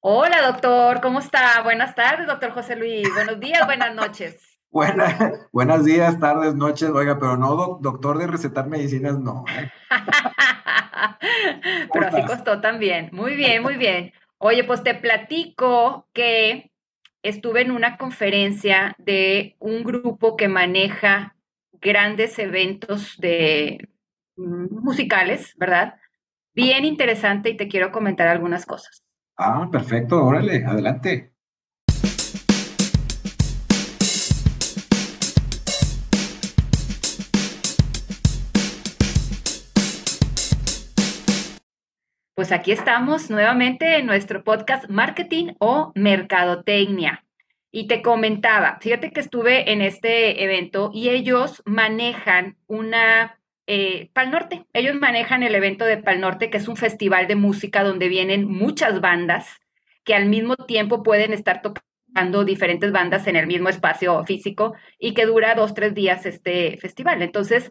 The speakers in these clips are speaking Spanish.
Hola, doctor, ¿cómo está? Buenas tardes, doctor José Luis. Buenos días, buenas noches. Buenas, buenos días, tardes, noches, oiga, pero no doctor de recetar medicinas, no. ¿eh? pero así costó también. Muy bien, muy bien. Oye, pues te platico que estuve en una conferencia de un grupo que maneja grandes eventos de musicales, ¿verdad? Bien interesante y te quiero comentar algunas cosas. Ah, perfecto, órale, adelante. Pues aquí estamos nuevamente en nuestro podcast Marketing o Mercadotecnia. Y te comentaba, fíjate que estuve en este evento y ellos manejan una eh, Pal Norte. Ellos manejan el evento de Pal Norte, que es un festival de música donde vienen muchas bandas que al mismo tiempo pueden estar tocando diferentes bandas en el mismo espacio físico y que dura dos, tres días este festival. Entonces,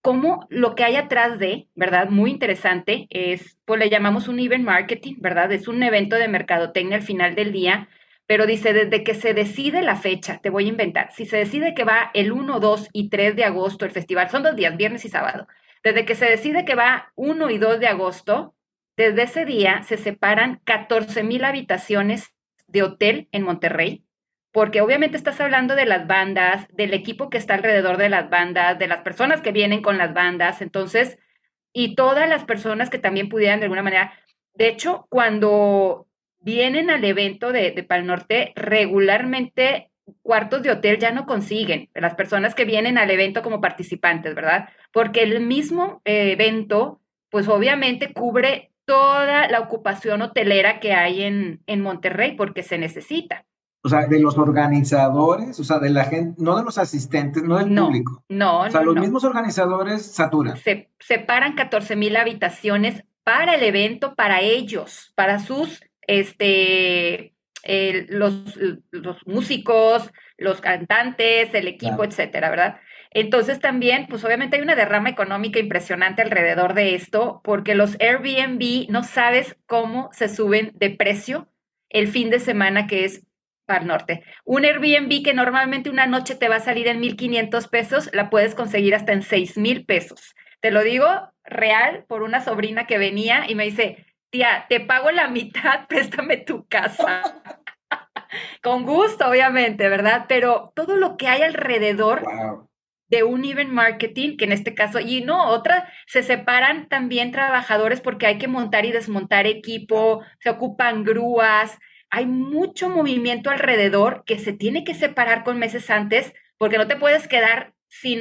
como lo que hay atrás de, ¿verdad? Muy interesante, es, pues le llamamos un event marketing, ¿verdad? Es un evento de mercadotecnia al final del día pero dice, desde que se decide la fecha, te voy a inventar, si se decide que va el 1, 2 y 3 de agosto el festival, son dos días, viernes y sábado, desde que se decide que va 1 y 2 de agosto, desde ese día se separan 14 mil habitaciones de hotel en Monterrey, porque obviamente estás hablando de las bandas, del equipo que está alrededor de las bandas, de las personas que vienen con las bandas, entonces, y todas las personas que también pudieran de alguna manera. De hecho, cuando vienen al evento de, de Pal Norte, regularmente cuartos de hotel ya no consiguen las personas que vienen al evento como participantes, ¿verdad? Porque el mismo eh, evento, pues obviamente cubre toda la ocupación hotelera que hay en, en Monterrey porque se necesita. O sea, de los organizadores, o sea, de la gente, no de los asistentes, no del público. No, O sea, los mismos organizadores saturan. Se separan 14 mil habitaciones para el evento, para ellos, para sus este, los, los, músicos, los cantantes, el equipo, etcétera, ¿verdad? Entonces también, pues obviamente hay una derrama económica impresionante alrededor de esto, porque los Airbnb no sabes cómo se suben de precio el fin de semana que es para el norte. Un Airbnb que normalmente una noche te va a salir en 1.500 pesos, la puedes conseguir hasta en 6.000 pesos. Te lo digo real por una sobrina que venía y me dice, tía, te pago la mitad, préstame tu casa. Con gusto, obviamente, ¿verdad? Pero todo lo que hay alrededor de un event marketing, que en este caso, y no, otra, se separan también trabajadores porque hay que montar y desmontar equipo, se ocupan grúas, hay mucho movimiento alrededor que se tiene que separar con meses antes porque no te puedes quedar sin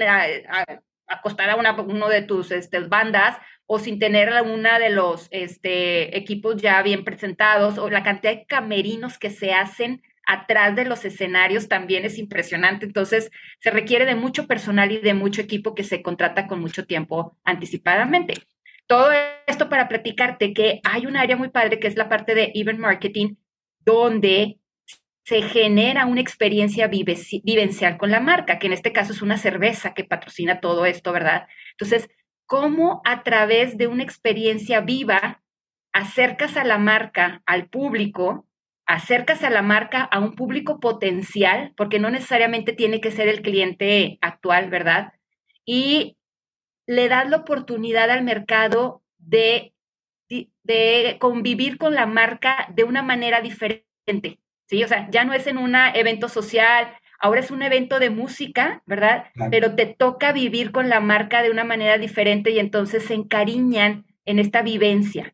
acostar a una, uno de tus este, bandas o sin tener una de los este, equipos ya bien presentados, o la cantidad de camerinos que se hacen atrás de los escenarios también es impresionante. Entonces, se requiere de mucho personal y de mucho equipo que se contrata con mucho tiempo anticipadamente. Todo esto para platicarte que hay un área muy padre que es la parte de event marketing, donde se genera una experiencia vivencial con la marca, que en este caso es una cerveza que patrocina todo esto, ¿verdad? Entonces, cómo a través de una experiencia viva acercas a la marca al público, acercas a la marca a un público potencial, porque no necesariamente tiene que ser el cliente actual, ¿verdad? Y le das la oportunidad al mercado de, de convivir con la marca de una manera diferente, ¿sí? O sea, ya no es en un evento social, ahora es un evento de música, ¿verdad? Pero te toca vivir con la marca de una manera diferente y entonces se encariñan en esta vivencia.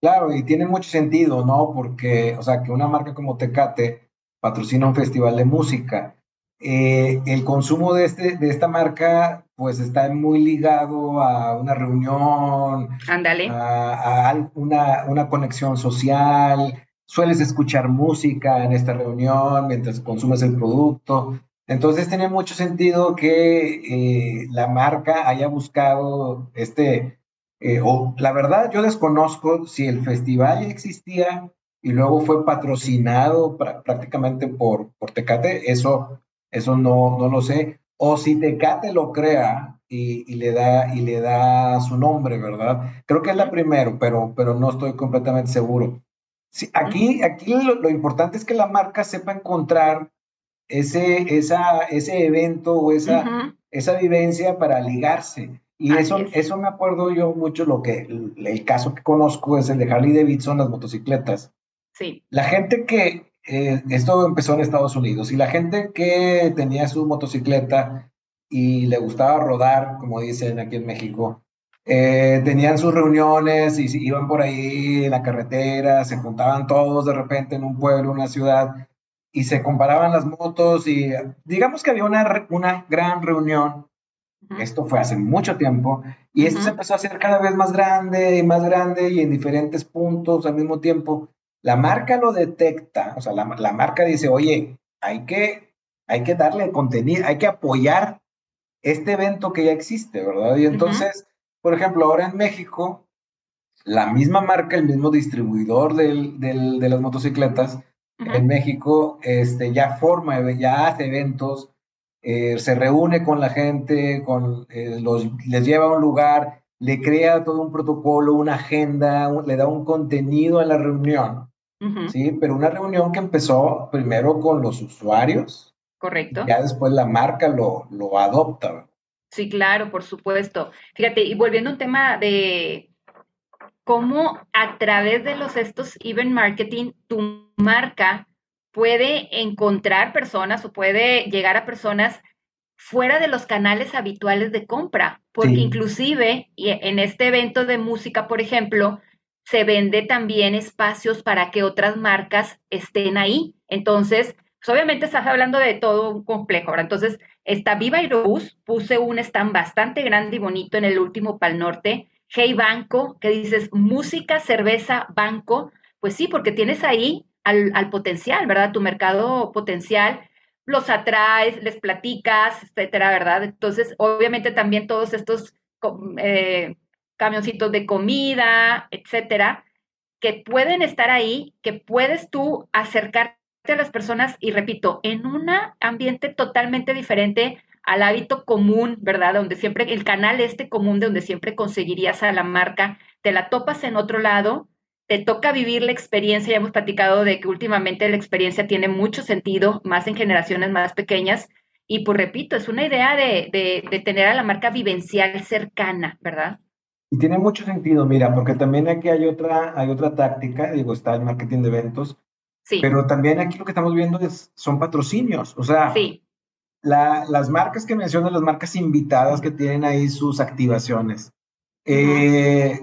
Claro, y tiene mucho sentido, ¿no? Porque, o sea, que una marca como Tecate patrocina un festival de música. Eh, el consumo de, este, de esta marca, pues está muy ligado a una reunión, Ándale. A, a una, una conexión social, sueles escuchar música en esta reunión mientras consumes el producto. Entonces tiene mucho sentido que eh, la marca haya buscado este, eh, la verdad yo desconozco si el festival existía y luego fue patrocinado prácticamente por, por Tecate, eso, eso no, no lo sé, o si Tecate lo crea y, y, le da, y le da su nombre, ¿verdad? Creo que es la primero, pero, pero no estoy completamente seguro. Sí, aquí, aquí lo, importante es que la marca sepa encontrar ese, esa, ese evento o esa, esa vivencia para ligarse. Y eso, eso me acuerdo yo mucho, lo que el, caso que conozco es el de Harley Davidson, las motocicletas. Sí. La gente que, eh, esto empezó en Estados Unidos, y la gente que tenía su motocicleta y le gustaba rodar, como dicen aquí en México, eh, tenían sus reuniones y iban por ahí en la carretera, se juntaban todos de repente en un pueblo, una ciudad, y se comparaban las motos y digamos que había una, una gran reunión. Esto fue hace mucho tiempo y esto se empezó a hacer cada vez más grande y más grande y en diferentes puntos al mismo tiempo. La marca lo detecta, o sea, la, la marca dice, oye, hay que, hay que darle contenido, hay que apoyar este evento que ya existe, ¿verdad? Y entonces, por ejemplo, ahora en México, la misma marca, el mismo distribuidor del, del, de las motocicletas, en México este, ya forma, ya hace eventos, eh, se reúne con la gente, con, eh, los, les lleva a un lugar, le crea todo un protocolo, una agenda, le da un contenido a la reunión. Sí, pero una reunión que empezó primero con los usuarios. Correcto. ya después la marca lo, lo adopta. Sí, claro, por supuesto. Fíjate, y volviendo a un tema de cómo a través de los estos event marketing tu marca puede encontrar personas o puede llegar a personas fuera de los canales habituales de compra, porque inclusive en este evento de música, por ejemplo, se vende también espacios para que otras marcas estén ahí. Entonces, pues obviamente estás hablando de todo un complejo. Ahora, entonces, está Viva Aerobús, puse un stand bastante grande y bonito en el último Pal Norte, Hey Banco, que dices música, cerveza, banco, pues sí, porque tienes ahí al, potencial, ¿verdad? Tu mercado potencial, los atraes, les platicas, etcétera, ¿verdad? Entonces, obviamente también todos estos eh, camioncitos de comida, etcétera, que pueden estar ahí, que puedes tú acercarte a las personas y repito, en un ambiente totalmente diferente al hábito común, ¿verdad? Donde siempre, el canal este común de donde siempre conseguirías a la marca, te la topas en otro lado, te toca vivir la experiencia, ya hemos platicado de que últimamente la experiencia tiene mucho sentido, más en generaciones más pequeñas, y pues repito, es una idea de, de, tener a la marca vivencial cercana, ¿verdad? Y tiene mucho sentido, mira, porque también aquí hay otra, hay otra táctica, digo, está el marketing de eventos, sí. pero también aquí lo que estamos viendo es, son patrocinios, o sea, sí las marcas que mencionan, las marcas invitadas que tienen ahí sus activaciones. Eh,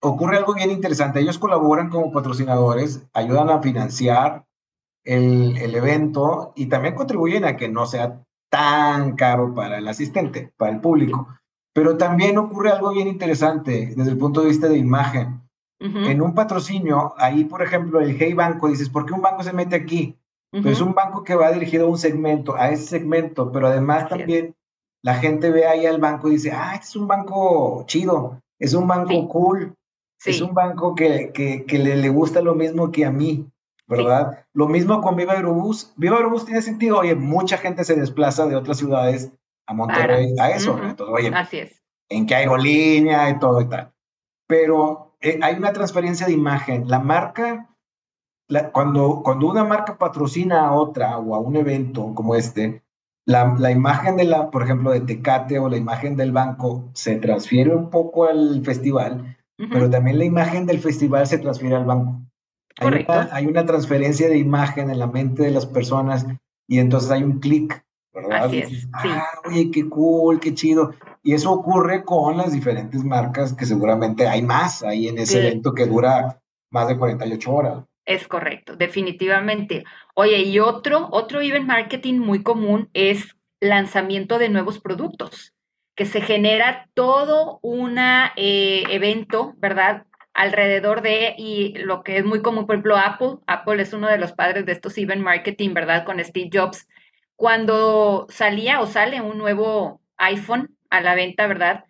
ocurre algo bien interesante. Ellos colaboran como patrocinadores, ayudan a financiar el, el, evento y también contribuyen a que no sea tan caro para el asistente, para el público. Pero también ocurre algo bien interesante desde el punto de vista de imagen. En un patrocinio, ahí por ejemplo el Hey Banco, dices, ¿por qué un banco se mete aquí? es un banco que va dirigido a un segmento, a ese segmento, pero además también la gente ve ahí al banco y dice, ah, este es un banco chido, es un banco cool, es un banco que, que, que le, le, gusta lo mismo que a mí, ¿verdad? Lo mismo con Viva Aerobús. Viva Aerobús tiene sentido, oye, mucha gente se desplaza de otras ciudades a Monterrey a eso, entonces, oye, Así es. en qué aerolínea y todo y tal. Pero eh, hay una transferencia de imagen. La marca cuando, cuando una marca patrocina a otra o a un evento como este, la, la, imagen de la, por ejemplo, de Tecate o la imagen del banco se transfiere un poco al festival, pero también la imagen del festival se transfiere al banco. Hay una, hay una, transferencia de imagen en la mente de las personas y entonces hay un clic, ¿verdad? Así es, ah, oye, qué cool, qué chido. Y eso ocurre con las diferentes marcas que seguramente hay más ahí en ese evento que dura más de 48 horas. Es correcto, definitivamente. Oye, y otro, otro event marketing muy común es lanzamiento de nuevos productos, que se genera todo un eh, evento, ¿verdad? Alrededor de, y lo que es muy común, por ejemplo, Apple, Apple es uno de los padres de estos event marketing, ¿verdad? Con Steve Jobs. Cuando salía o sale un nuevo iPhone a la venta, ¿verdad?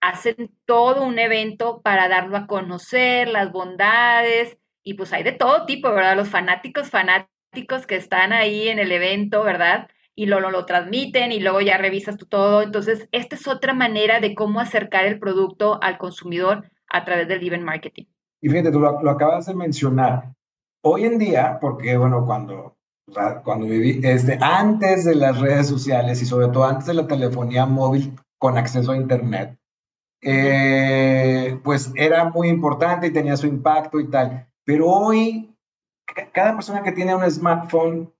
Hacen todo un evento para darlo a conocer, las bondades, y pues hay de todo tipo, ¿verdad? Los fanáticos, fanáticos que están ahí en el evento, ¿verdad? Y lo, lo, transmiten y luego ya revisas tú todo. Entonces, esta es otra manera de cómo acercar el producto al consumidor a través del event marketing. Y fíjate, tú lo, acabas de mencionar. Hoy en día, porque bueno, cuando, cuando viví, este, antes de las redes sociales y sobre todo antes de la telefonía móvil con acceso a Internet, eh, pues era muy importante y tenía su impacto y tal. Pero hoy, cada persona que tiene un smartphone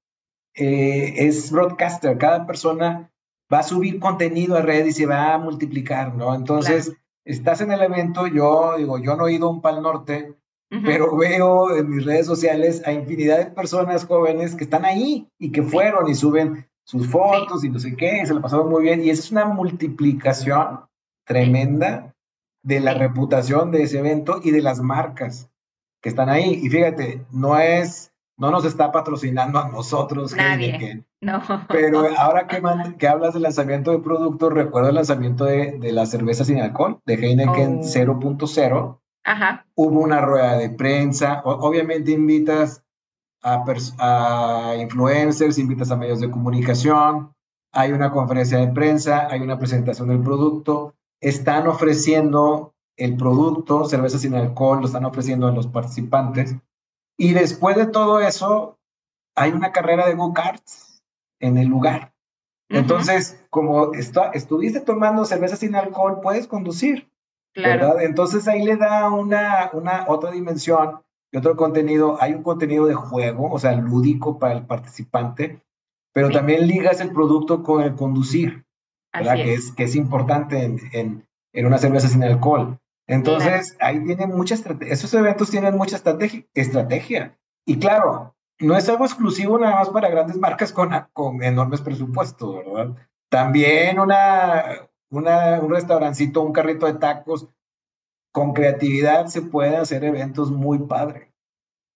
eh, es broadcaster, cada persona va a subir contenido a redes y se va a multiplicar, ¿no? Entonces, estás en el evento, yo digo, yo no he ido a un Pal Norte, pero veo en mis redes sociales a infinidad de personas jóvenes que están ahí y que fueron y suben sus fotos y no sé qué, se lo pasaron muy bien. Y esa es una multiplicación tremenda de la reputación de ese evento y de las marcas que están ahí. Y fíjate, no es, no nos está patrocinando a nosotros, Nadie. No. Pero ahora que, que hablas del lanzamiento de productos, recuerdo el lanzamiento de, de la cerveza sin alcohol, de Heineken 0.0 Ajá. Hubo una rueda de prensa, obviamente invitas a, a influencers, invitas a medios de comunicación, hay una conferencia de prensa, hay una presentación del producto, están ofreciendo el producto, cerveza sin alcohol, lo están ofreciendo a los participantes. Y después de todo eso, hay una carrera de go-karts en el lugar. Entonces, como estuviste tomando cerveza sin alcohol, puedes conducir. ¿verdad? Entonces ahí le da una, una otra dimensión otro contenido. Hay un contenido de juego, o sea, lúdico para el participante, pero también ligas el producto con el conducir, ¿verdad? Que, es, que es importante en, en, en una cerveza sin alcohol. Entonces, ahí tienen mucha estrategia, esos eventos tienen mucha estrategia, estrategia. Y claro, no es algo exclusivo nada más para grandes marcas con, con enormes presupuestos, ¿verdad? También una, un restaurancito, un carrito de tacos, con creatividad se pueden hacer eventos muy padres.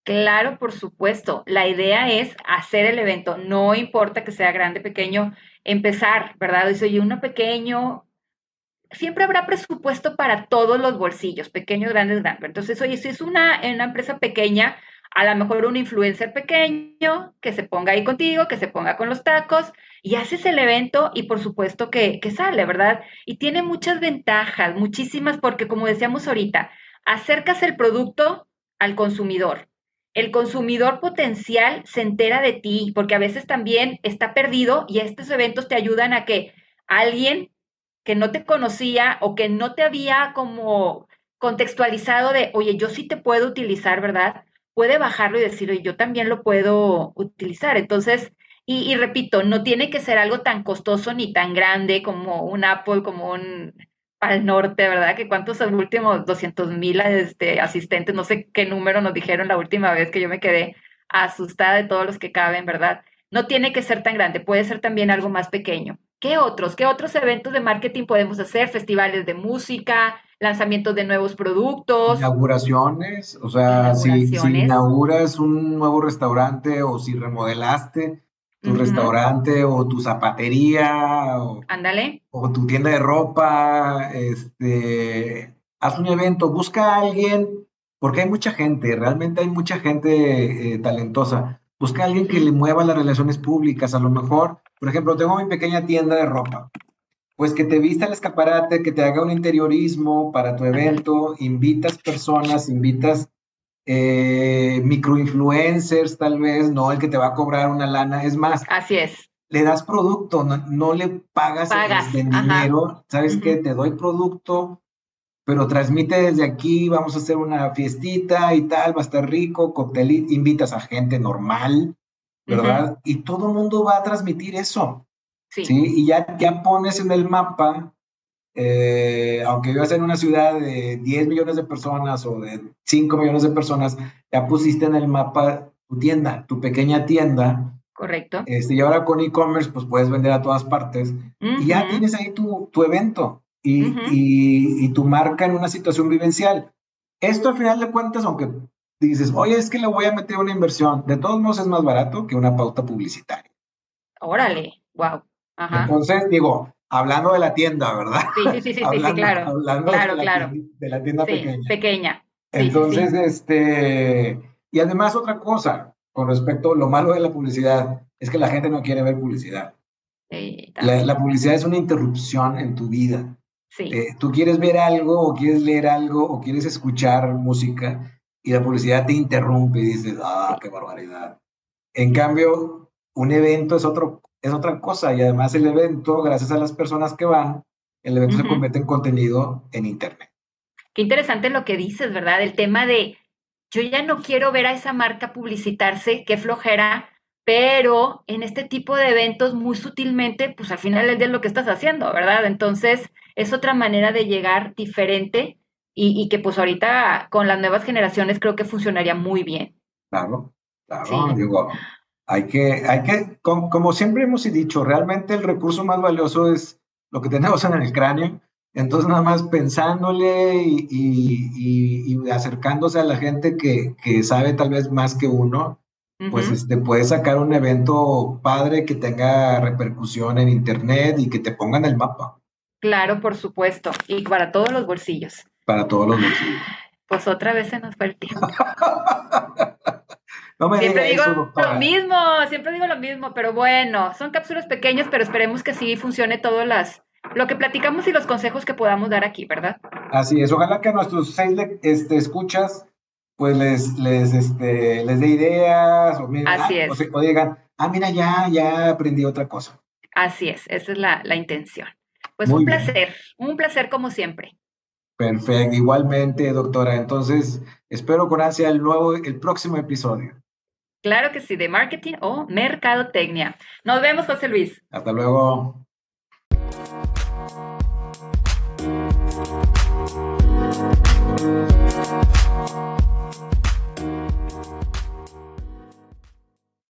Claro, por supuesto. La idea es hacer el evento, no importa que sea grande, pequeño, empezar, ¿verdad? Dice, oye, uno pequeño, siempre habrá presupuesto para todos los bolsillos, pequeños, grandes, grandes. Entonces, oye, si es una, una empresa pequeña, a lo mejor un influencer pequeño que se ponga ahí contigo, que se ponga con los tacos y haces el evento y por supuesto que, sale, ¿verdad? Y tiene muchas ventajas, muchísimas, porque como decíamos ahorita, acercas el producto al consumidor. El consumidor potencial se entera de ti, porque a veces también está perdido y estos eventos te ayudan a que alguien que no te conocía o que no te había como contextualizado de, oye, yo sí te puedo utilizar, ¿verdad? puede bajarlo y decir, oye, yo también lo puedo utilizar. Entonces, y, repito, no tiene que ser algo tan costoso ni tan grande como un Apple, como un al norte, ¿verdad? Que cuántos son los últimos 200 mil este, asistentes, no sé qué número nos dijeron la última vez que yo me quedé asustada de todos los que caben, ¿verdad? No tiene que ser tan grande, puede ser también algo más pequeño. ¿Qué otros? ¿Qué otros eventos de marketing podemos hacer? Festivales de música, lanzamientos de nuevos productos. Inauguraciones, o sea, Si, inauguras un nuevo restaurante o si remodelaste tu restaurante o tu zapatería o, Ándale. o tu tienda de ropa, este, haz un evento, busca a alguien, porque hay mucha gente, realmente hay mucha gente eh, talentosa. Busca a alguien que le mueva las relaciones públicas, a lo mejor, por ejemplo, tengo mi pequeña tienda de ropa pues que te vista el escaparate, que te haga un interiorismo para tu evento, invitas personas, invitas eh, microinfluencers tal vez, no el que te va a cobrar una lana, es más. Así es. Le das producto, no, le pagas, en dinero, ¿sabes qué? Te doy producto, pero transmite desde aquí, vamos a hacer una fiestita y tal, va a estar rico, cóctel, invitas a gente normal, ¿verdad? Y todo el mundo va a transmitir eso. Sí. Y ya, ya pones en el mapa, eh, aunque vivas en una ciudad de 10 millones de personas o de 5 millones de personas, ya pusiste en el mapa tu tienda, tu pequeña tienda. Correcto. Este, y ahora con e-commerce, pues puedes vender a todas partes. Y ya tienes ahí tu, tu evento y, y, y tu marca en una situación vivencial. Esto al final de cuentas, aunque dices, oye, es que le voy a meter una inversión, de todos modos es más barato que una pauta publicitaria. Órale, wow. Entonces, digo, hablando de la tienda, ¿verdad? Sí, sí, sí, sí, sí, claro. Hablando claro, de, claro. La tienda, de la tienda pequeña. Pequeña. Entonces, este, y además otra cosa, con respecto a lo malo de la publicidad, es que la gente no quiere ver publicidad. La, la, publicidad es una interrupción en tu vida. Sí. Eh, tú quieres ver algo o quieres leer algo o quieres escuchar música y la publicidad te interrumpe y dices, ah, qué barbaridad. En cambio, un evento es, otro, es otra cosa y además el evento, gracias a las personas que van, el evento se convierte en contenido en Internet. Qué interesante lo que dices, ¿verdad? El tema de, yo ya no quiero ver a esa marca publicitarse, qué flojera, pero en este tipo de eventos muy sutilmente, pues al final es de lo que estás haciendo, ¿verdad? Entonces es otra manera de llegar diferente y, que pues ahorita con las nuevas generaciones creo que funcionaría muy bien. Claro, claro, digo, hay que, hay que, como, siempre hemos dicho, realmente el recurso más valioso es lo que tenemos en el cráneo. Entonces, nada más pensándole y, acercándose a la gente que, que, sabe tal vez más que uno, pues este, puedes sacar un evento padre que tenga repercusión en Internet y que te ponga en el mapa. Claro, por supuesto. Y para todos los bolsillos. Para todos los bolsillos. Pues otra vez se nos fue el tiempo. no me siempre digo lo mismo, siempre digo lo mismo, pero bueno, son cápsulas pequeñas, pero esperemos que sí funcione todo las, lo que platicamos y los consejos que podamos dar aquí, ¿verdad? Así es, ojalá que a nuestros seis este, escuchas pues les, les, este, les dé ideas o, Así es. o, digan, ah, mira, ya, ya aprendí otra cosa. Así es, esa es la, la intención. Pues un placer, un placer como siempre. Perfecto, igualmente, doctora. Entonces, espero con ansia el nuevo, el próximo episodio. Claro que sí, de marketing o mercadotecnia. Nos vemos, José Luis. Hasta luego.